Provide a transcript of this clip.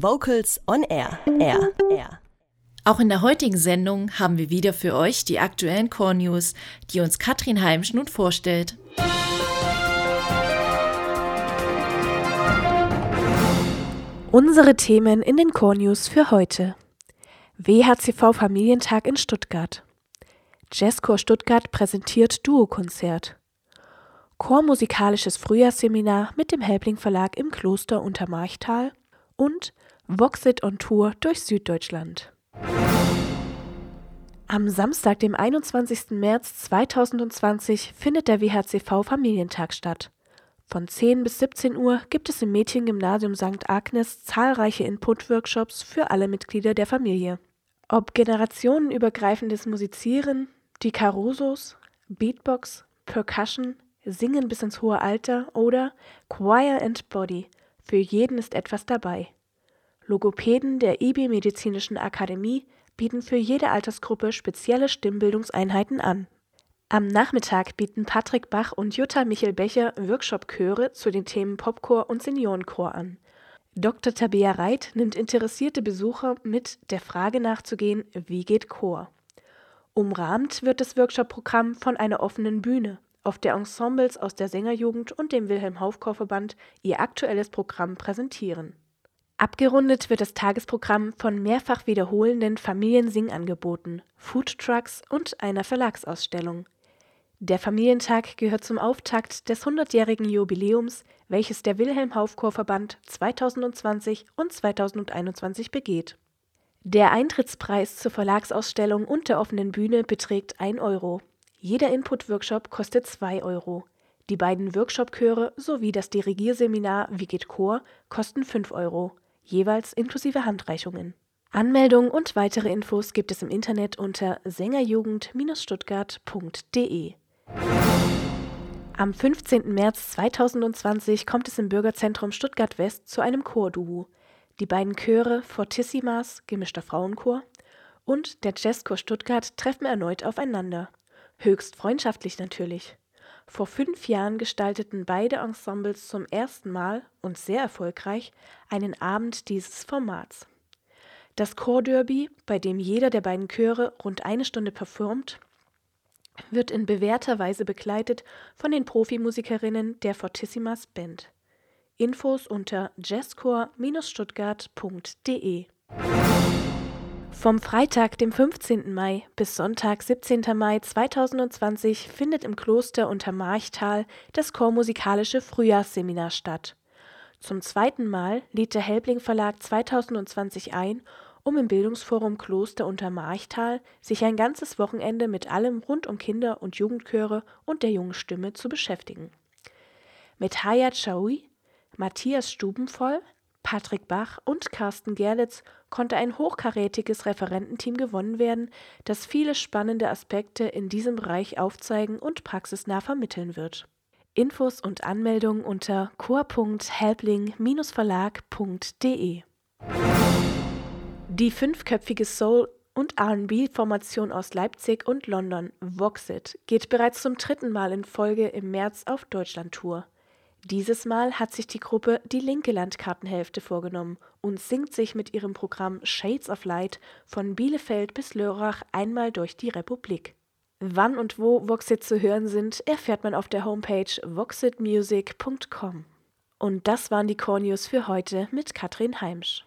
Vocals on Air. Air. Air. Auch in der heutigen Sendung haben wir wieder für euch die aktuellen Core News, die uns Katrin Heimsch nun vorstellt. Unsere Themen in den Core News für heute. WHCV Familientag in Stuttgart. Jazzchor Stuttgart präsentiert Duokonzert. Chormusikalisches Frühjahrsseminar mit dem Helbling Verlag im Kloster Untermarchtal und Voxit on Tour durch Süddeutschland. Am Samstag, dem 21. März 2020, findet der WHCV Familientag statt. Von 10 bis 17 Uhr gibt es im Mädchengymnasium St. Agnes zahlreiche Input-Workshops für alle Mitglieder der Familie. Ob generationenübergreifendes Musizieren, die Carusos, Beatbox, Percussion, Singen bis ins hohe Alter oder Choir and Body, für jeden ist etwas dabei. Logopäden der IB Medizinischen Akademie bieten für jede Altersgruppe spezielle Stimmbildungseinheiten an. Am Nachmittag bieten Patrick Bach und Jutta Michel-Becher Workshop-Chöre zu den Themen Popchor und Seniorenchor an. Dr. Tabea Reit nimmt interessierte Besucher mit, der Frage nachzugehen, wie geht Chor? Umrahmt wird das Workshop-Programm von einer offenen Bühne, auf der Ensembles aus der Sängerjugend und dem Wilhelm Haufchor Verband ihr aktuelles Programm präsentieren. Abgerundet wird das Tagesprogramm von mehrfach wiederholenden Familiensingangeboten, Foodtrucks und einer Verlagsausstellung. Der Familientag gehört zum Auftakt des 100-jährigen Jubiläums, welches der Wilhelm Haufchor Verband 2020 und 2021 begeht. Der Eintrittspreis zur Verlagsausstellung und der offenen Bühne beträgt 1 Euro. Jeder Input-Workshop kostet 2 Euro. Die beiden Workshop-Chöre sowie das Dirigierseminar Wie geht Chor kosten 5 Euro, jeweils inklusive Handreichungen. Anmeldungen und weitere Infos gibt es im Internet unter sängerjugend-stuttgart.de. Am 15. März 2020 kommt es im Bürgerzentrum Stuttgart West zu einem Chorduo. Die beiden Chöre Fortissimas, gemischter Frauenchor, und der Jazzchor Stuttgart treffen erneut aufeinander. Höchst freundschaftlich natürlich. Vor fünf Jahren gestalteten beide Ensembles zum ersten Mal und sehr erfolgreich einen Abend dieses Formats. Das Chorderby, bei dem jeder der beiden Chöre rund eine Stunde performt, wird in bewährter Weise begleitet von den Profimusikerinnen der Fortissimas Band. Infos unter jazzchor-stuttgart.de. Vom Freitag, dem 15. Mai bis Sonntag, 17. Mai 2020 findet im Kloster Untermarchtal das Chormusikalische Frühjahrsseminar statt. Zum zweiten Mal lädt der Helbling Verlag 2020 ein um im Bildungsforum Kloster Untermarchtal sich ein ganzes Wochenende mit allem rund um Kinder- und Jugendchöre und der jungen Stimme zu beschäftigen. Mit Hayat Shaui, Matthias Stubenvoll, Patrick Bach und Carsten Gerlitz konnte ein hochkarätiges Referententeam gewonnen werden, das viele spannende Aspekte in diesem Bereich aufzeigen und praxisnah vermitteln wird. Infos und Anmeldungen unter chor.helbling-verlag.de die fünfköpfige Soul- und RB-Formation aus Leipzig und London, Voxit, geht bereits zum dritten Mal in Folge im März auf Deutschlandtour. Dieses Mal hat sich die Gruppe die linke Landkartenhälfte vorgenommen und singt sich mit ihrem Programm Shades of Light von Bielefeld bis Lörrach einmal durch die Republik. Wann und wo Voxit zu hören sind, erfährt man auf der Homepage voxitmusic.com. Und das waren die Core News für heute mit Katrin Heimsch.